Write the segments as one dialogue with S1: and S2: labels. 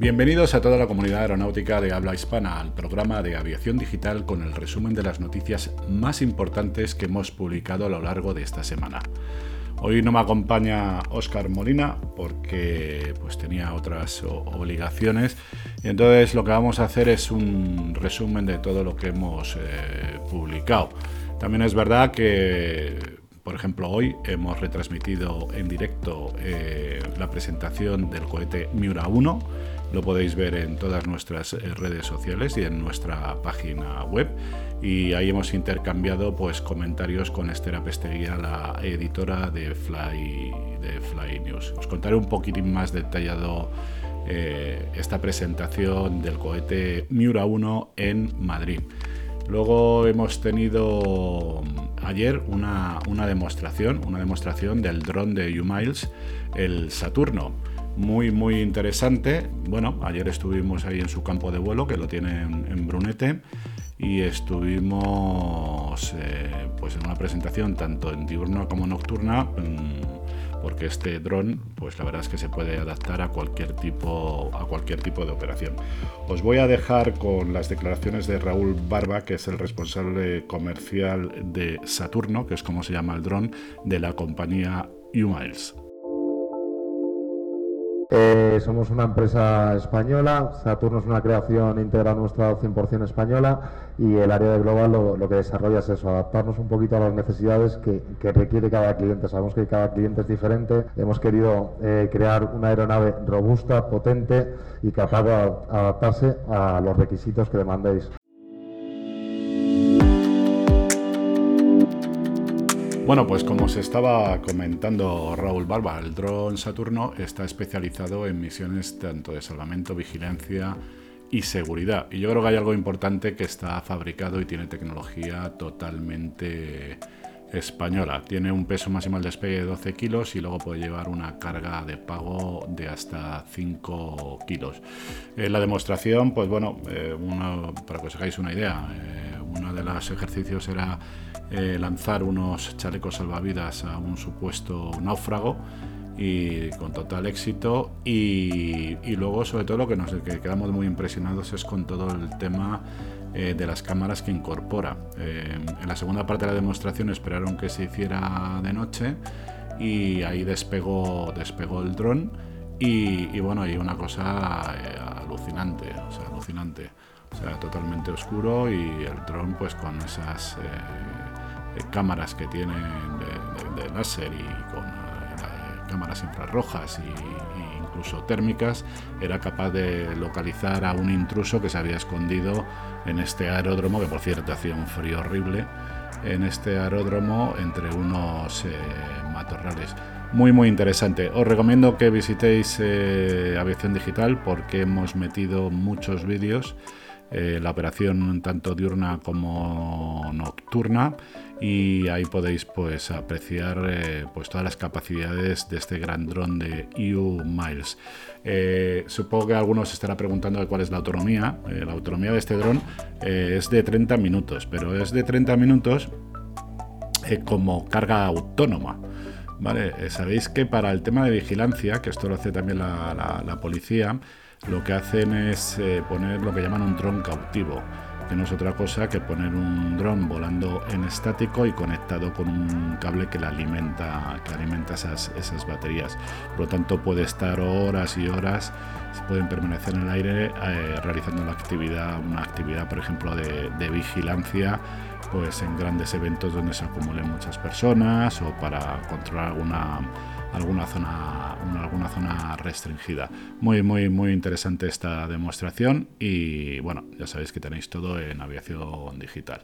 S1: Bienvenidos a toda la comunidad aeronáutica de habla hispana al programa de aviación digital con el resumen de las noticias más importantes que hemos publicado a lo largo de esta semana. Hoy no me acompaña Óscar Molina porque pues tenía otras obligaciones y entonces lo que vamos a hacer es un resumen de todo lo que hemos eh, publicado. También es verdad que por ejemplo, hoy hemos retransmitido en directo eh, la presentación del cohete Miura 1. Lo podéis ver en todas nuestras eh, redes sociales y en nuestra página web. Y ahí hemos intercambiado pues, comentarios con Esther Pesteguía, la editora de Fly, de Fly News. Os contaré un poquitín más detallado eh, esta presentación del cohete Miura 1 en Madrid. Luego hemos tenido mm, ayer una, demostración, una demostración del dron de U-Miles, el Saturno. Muy, muy interesante. Bueno, ayer estuvimos ahí en su campo de vuelo, que lo tiene en, Brunete, y estuvimos eh, pues en una presentación tanto en diurna como nocturna. Mm, porque este dron, pues la verdad es que se puede adaptar a cualquier tipo, a cualquier tipo de operación. Os voy a dejar con las declaraciones de Raúl Barba, que es el responsable comercial de Saturno, que es como se llama el dron de la compañía U-Miles.
S2: Eh, somos una empresa española, Saturno es una creación íntegra nuestra 100% española y el área de Global lo, que desarrolla es eso, adaptarnos un poquito a las necesidades que, requiere cada cliente. Sabemos que cada cliente es diferente, hemos querido eh, crear una aeronave robusta, potente y capaz de adaptarse a los requisitos que demandéis.
S1: Bueno, pues como se estaba comentando Raúl Barba, el dron Saturno está especializado en misiones tanto de salvamento, vigilancia y seguridad. Y yo creo que hay algo importante que está fabricado y tiene tecnología totalmente española. Tiene un peso máximo al despegue de 12 kilos y luego puede llevar una carga de pago de hasta 5 kilos. Eh, la demostración, pues bueno, eh, para que os hagáis una idea, eh, los ejercicios era eh, lanzar unos chalecos salvavidas a un supuesto náufrago y con total éxito y, luego sobre todo lo que nos que quedamos muy impresionados es con todo el tema eh, de las cámaras que incorpora. Eh, en la segunda parte de la demostración esperaron que se hiciera de noche y ahí despegó, despegó el dron y, y bueno, hay una cosa alucinante, alucinante. O sea, totalmente oscuro y el dron pues con esas eh, cámaras que tienen de, láser y con eh, cámaras infrarrojas e incluso térmicas, era capaz de localizar a un intruso que se había escondido en este aeródromo, que por cierto hacía un frío horrible, en este aeródromo entre unos eh, matorrales. Muy muy interesante. Os recomiendo que visitéis Aviación Digital porque hemos metido muchos vídeos eh, la operación tanto diurna como nocturna y ahí podéis pues apreciar eh, pues todas las capacidades de este gran dron de EU Miles. Eh, supongo que algunos estarán preguntando cuál es la autonomía. la autonomía de este dron es de 30 minutos, pero es de 30 minutos como carga autónoma. ¿Vale? Sabéis que para el tema de vigilancia, que esto lo hace también la policía, lo que hacen es eh, poner lo que llaman un dron cautivo, que no es otra cosa que poner un dron volando en estático y conectado con un cable que le alimenta, que alimenta esas, esas baterías. Por lo tanto, puede estar horas y horas, pueden permanecer en el aire eh, realizando una actividad, una actividad, por ejemplo, de, de vigilancia pues en grandes eventos donde se acumulen muchas personas o para controlar alguna alguna zona, alguna zona restringida. Muy, muy, muy interesante esta demostración y bueno, ya sabéis que tenéis todo en aviación digital.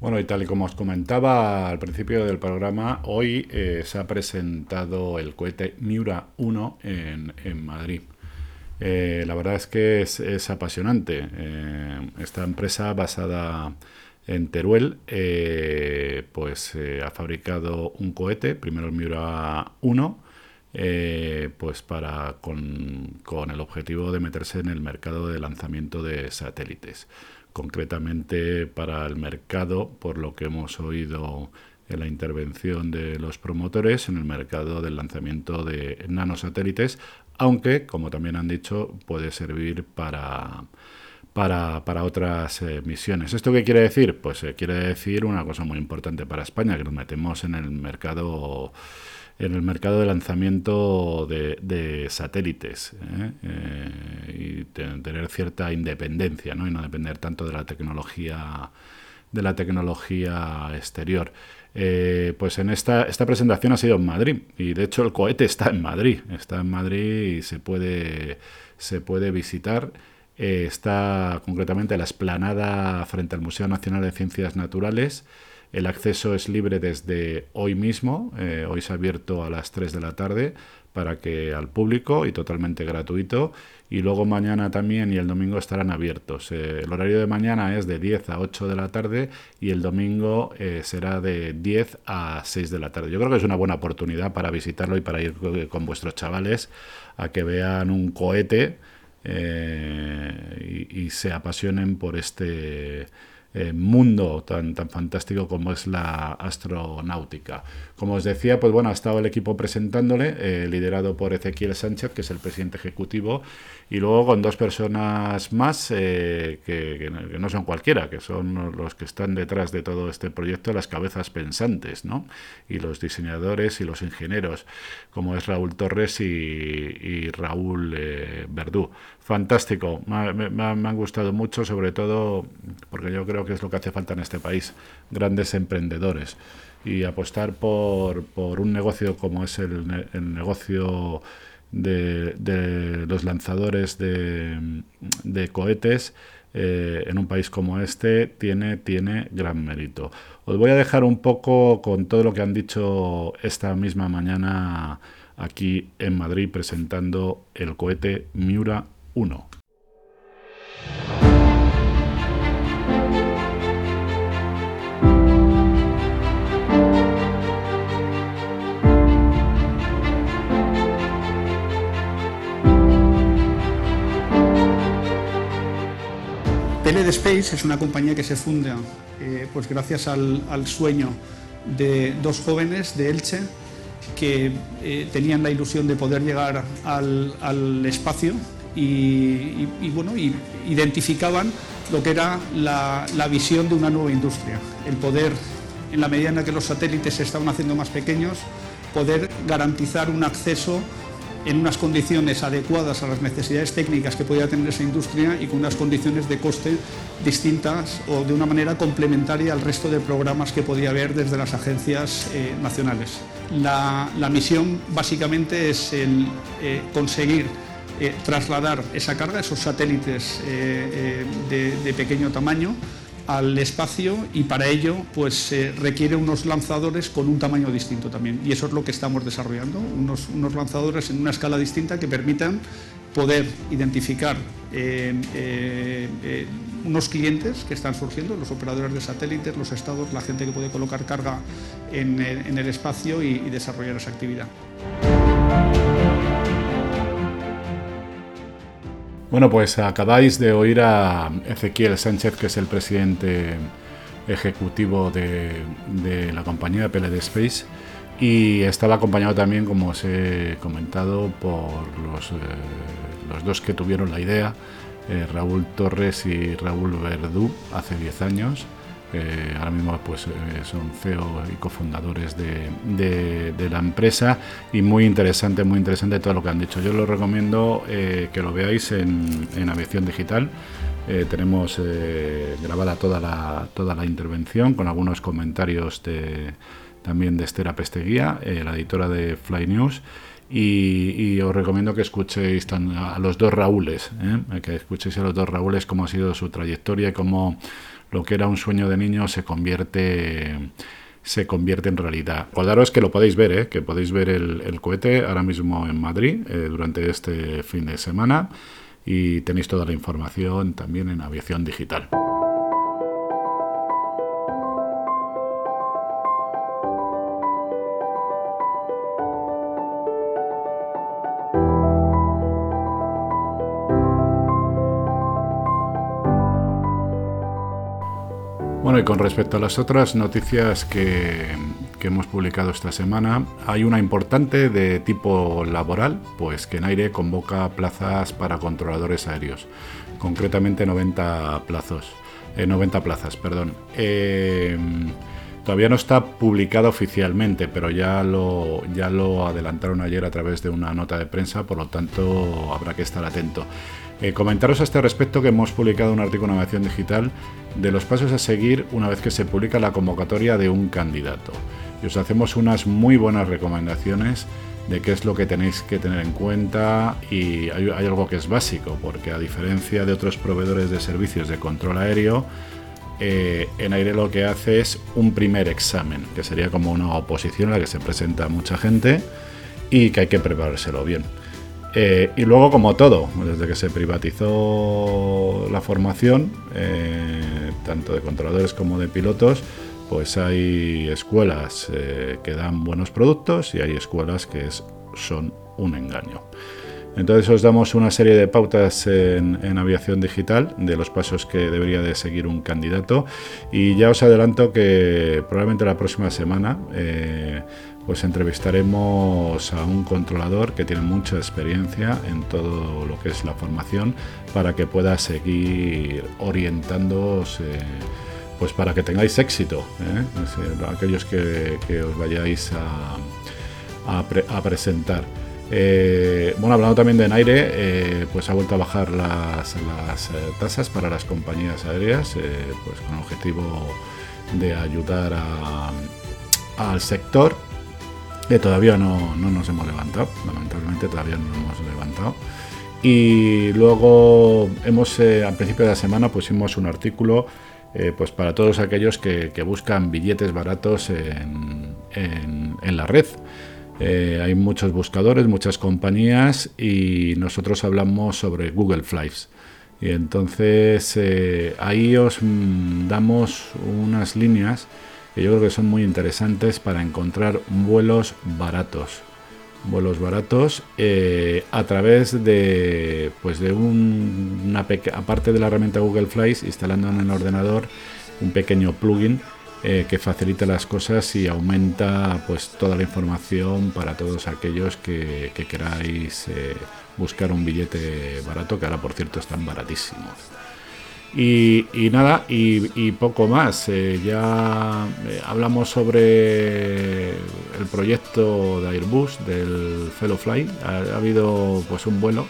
S1: Bueno, y tal y como os comentaba al principio del programa, hoy eh, se ha presentado el cohete Miura 1 en, en Madrid. Eh, la verdad es que es, apasionante. Eh, esta empresa basada en Teruel, eh, pues ha fabricado un cohete, primero el Miura 1, pues para con, con, el objetivo de meterse en el mercado de lanzamiento de satélites. concretamente para el mercado, por lo que hemos oído en la intervención de los promotores en el mercado del lanzamiento de nanosatélites, aunque, como también han dicho, puede servir para, para, otras eh, misiones. ¿Esto qué quiere decir? Pues eh, quiere decir una cosa muy importante para España, que nos metemos en el mercado en el mercado de lanzamiento de, satélites ¿eh? y tener cierta independencia ¿no? y no depender tanto de la tecnología de la tecnología exterior. Eh, pues en esta, esta presentación ha sido en Madrid y de hecho el cohete está en Madrid, está en Madrid y se puede, se puede visitar. Eh, está concretamente la esplanada frente al Museo Nacional de Ciencias Naturales. El acceso es libre desde hoy mismo, eh, hoy se ha abierto a las 3 de la tarde para que al público y totalmente gratuito y luego mañana también y el domingo estarán abiertos. Eh, el horario de mañana es de 10 a 8 de la tarde y el domingo eh, será de 10 a 6 de la tarde. Yo creo que es una buena oportunidad para visitarlo y para ir con vuestros chavales a que vean un cohete y, se apasionen por este mundo tan, tan fantástico como es la astronáutica. Como os decía, pues bueno, ha estado el equipo presentándole, liderado por Ezequiel Sánchez, que es el presidente ejecutivo, y luego con dos personas más eh, que, no son cualquiera, que son los que están detrás de todo este proyecto, las cabezas pensantes, ¿no? Y los diseñadores y los ingenieros, como es Raúl Torres y, Raúl eh, Verdú. Fantástico, me, han gustado mucho, sobre todo porque yo creo que es lo que hace falta en este país, grandes emprendedores y apostar por, por un negocio como es el, negocio de, los lanzadores de, cohetes eh, en un país como este tiene, tiene gran mérito. Os voy a dejar un poco con todo lo que han dicho esta misma mañana aquí en Madrid presentando el cohete Miura 1.
S3: PLD Space es una compañía que se funda eh, pues gracias al, sueño de dos jóvenes de Elche que eh, tenían la ilusión de poder llegar al, espacio y, bueno, identificaban lo que era la, visión de una nueva industria, el poder, en la medida en la que los satélites se estaban haciendo más pequeños, poder garantizar un acceso en unas condiciones adecuadas a las necesidades técnicas que podía tener esa industria y con unas condiciones de coste distintas o de una manera complementaria al resto de programas que podía haber desde las agencias eh, nacionales. La, misión básicamente es el eh, conseguir eh, trasladar esa carga, esos satélites de pequeño tamaño, al espacio y para ello pues requiere unos lanzadores con un tamaño distinto también y eso es lo que estamos desarrollando, unos, unos lanzadores en una escala distinta que permitan poder identificar eh, eh, eh, unos clientes que están surgiendo, los operadores de satélites, los estados, la gente que puede colocar carga en, el espacio y desarrollar esa actividad.
S1: Bueno, pues acabáis de oír a Ezequiel Sánchez, que es el presidente ejecutivo de, la compañía PLD Space y estaba acompañado también, como os he comentado, por los, eh, los dos que tuvieron la idea, eh, Raúl Torres y Raúl Verdú, hace 10 años. Eh, ahora mismo pues, eh, son CEO y cofundadores de, de, la empresa y muy interesante, muy interesante todo lo que han dicho. Yo lo recomiendo eh, que lo veáis en, en Aviación Digital. tenemos grabada toda la, toda la intervención con algunos comentarios de, también de Estera Pesteguía, la editora de Fly News. Y, os recomiendo que escuchéis a los dos Raúles, que escuchéis a los dos Raúles cómo ha sido su trayectoria y cómo lo que era un sueño de niño se convierte se convierte en realidad. Acordaros que lo podéis ver, ¿eh? que podéis ver el, cohete ahora mismo en Madrid eh, durante este fin de semana y tenéis toda la información también en aviación digital. Bueno, y con respecto a las otras noticias que, que, hemos publicado esta semana, hay una importante de tipo laboral, pues que en aire convoca plazas para controladores aéreos, concretamente 90 plazos, 90 plazas, perdón. Eh, todavía no está publicado oficialmente, pero ya lo, ya lo adelantaron ayer a través de una nota de prensa, por lo tanto habrá que estar atento. Eh, comentaros a este respecto que hemos publicado un artículo en Navegación Digital de los pasos a seguir una vez que se publica la convocatoria de un candidato. Y os hacemos unas muy buenas recomendaciones de qué es lo que tenéis que tener en cuenta y hay, algo que es básico, porque a diferencia de otros proveedores de servicios de control aéreo, eh, en aire lo que hace es un primer examen, que sería como una oposición a la que se presenta mucha gente y que hay que preparárselo bien. Eh, y luego, como todo, desde que se privatizó la formación, eh, tanto de controladores como de pilotos, pues hay escuelas eh, que dan buenos productos y hay escuelas que son un engaño. Entonces os damos una serie de pautas en, aviación digital de los pasos que debería de seguir un candidato y ya os adelanto que probablemente la próxima semana pues entrevistaremos a un controlador que tiene mucha experiencia en todo lo que es la formación para que pueda seguir orientándoos pues para que tengáis éxito ¿eh? aquellos que, os vayáis a, presentar eh, bueno hablando también de Naire eh, pues ha vuelto a bajar las, tasas para las compañías aéreas pues con el objetivo de ayudar al sector que todavía no, nos hemos levantado, lamentablemente todavía no nos hemos levantado. Y luego hemos, eh, al principio de la semana, pusimos un artículo eh, pues para todos aquellos que, buscan billetes baratos en, la red. Eh, hay muchos buscadores, muchas compañías y nosotros hablamos sobre Google Flights. Y entonces ahí os mm, damos unas líneas que yo creo que son muy interesantes para encontrar vuelos baratos. Vuelos baratos eh, a través de, pues de un, una aparte de la herramienta Google Flights, instalando en el ordenador un pequeño plugin eh, que facilita las cosas y aumenta pues toda la información para todos aquellos que, queráis eh, buscar un billete barato, que ahora por cierto están baratísimos. Y, nada, y, poco más. Eh, ya eh, hablamos sobre el proyecto de Airbus, del Fellowfly. Ha, ha habido pues un vuelo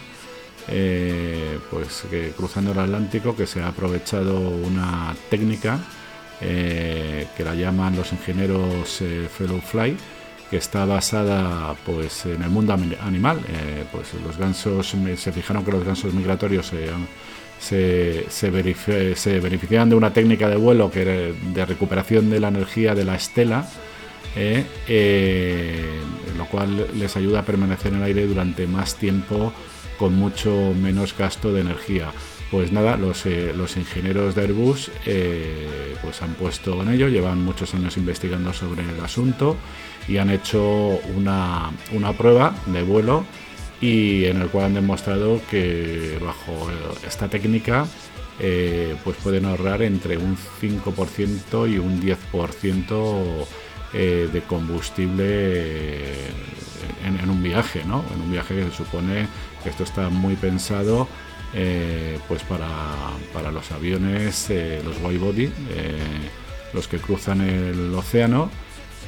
S1: eh, pues que cruzando el Atlántico que se ha aprovechado una técnica que la llaman los ingenieros Fellowfly que está basada pues en el mundo animal pues los gansos se fijaron que los gansos migratorios se, se, beneficiaban de una técnica de vuelo que de recuperación de la energía de la estela, eh, eh, lo cual les ayuda a permanecer en el aire durante más tiempo con mucho menos gasto de energía. Pues nada, los, eh, los ingenieros de Airbus pues han puesto en ello, llevan muchos años investigando sobre el asunto y han hecho una prueba de vuelo y en el cual han demostrado que bajo esta técnica eh, pues pueden ahorrar entre un 5% y un 10% eh, de combustible eh, en, un viaje, ¿no? En un viaje que se supone que esto está muy pensado pues para, los aviones, los wide body, los que cruzan el océano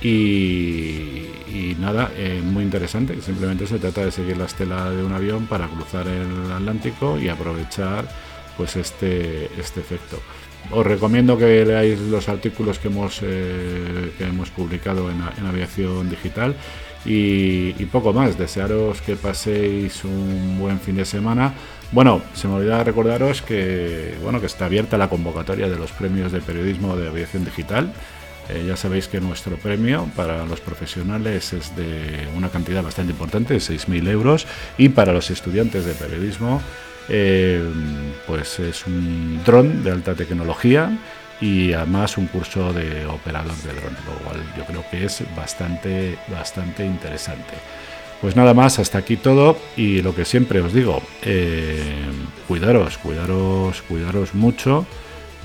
S1: y, nada, eh, muy interesante. Simplemente se trata de seguir la estela de un avión para cruzar el Atlántico y aprovechar pues este, este efecto. Os recomiendo que leáis los artículos que hemos, eh, que hemos publicado en, Aviación Digital y, poco más. Desearos que paséis un buen fin de semana. Bueno, se me olvidaba recordaros que, bueno, que está abierta la convocatoria de los premios de periodismo de Aviación Digital. Eh, ya sabéis que nuestro premio para los profesionales es de una cantidad bastante importante, de 6.000 euros, y para los estudiantes de periodismo, eh, pues es un dron de alta tecnología y además un curso de operador de dron, lo cual yo creo que es bastante, bastante interesante. Pues nada más, hasta aquí todo y lo que siempre os digo, eh, cuidaros, cuidaros, cuidaros mucho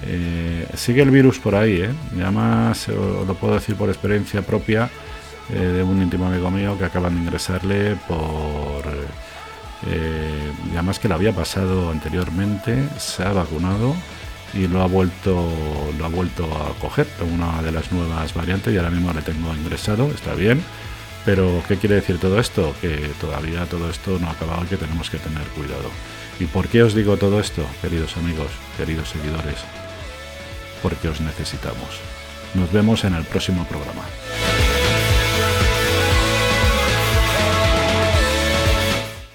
S1: Eh, sigue el virus por ahí, ¿eh? y además lo puedo decir por experiencia propia eh, de un íntimo amigo mío que acaban de ingresarle por... Eh, y además que lo había pasado anteriormente, se ha vacunado y lo ha vuelto lo ha vuelto a coger una de las nuevas variantes y ahora mismo le tengo ingresado está bien. Pero qué quiere decir todo esto que todavía todo esto no ha acabado y que tenemos que tener cuidado. Y por qué os digo todo esto queridos amigos queridos seguidores porque os necesitamos. Nos vemos en el próximo programa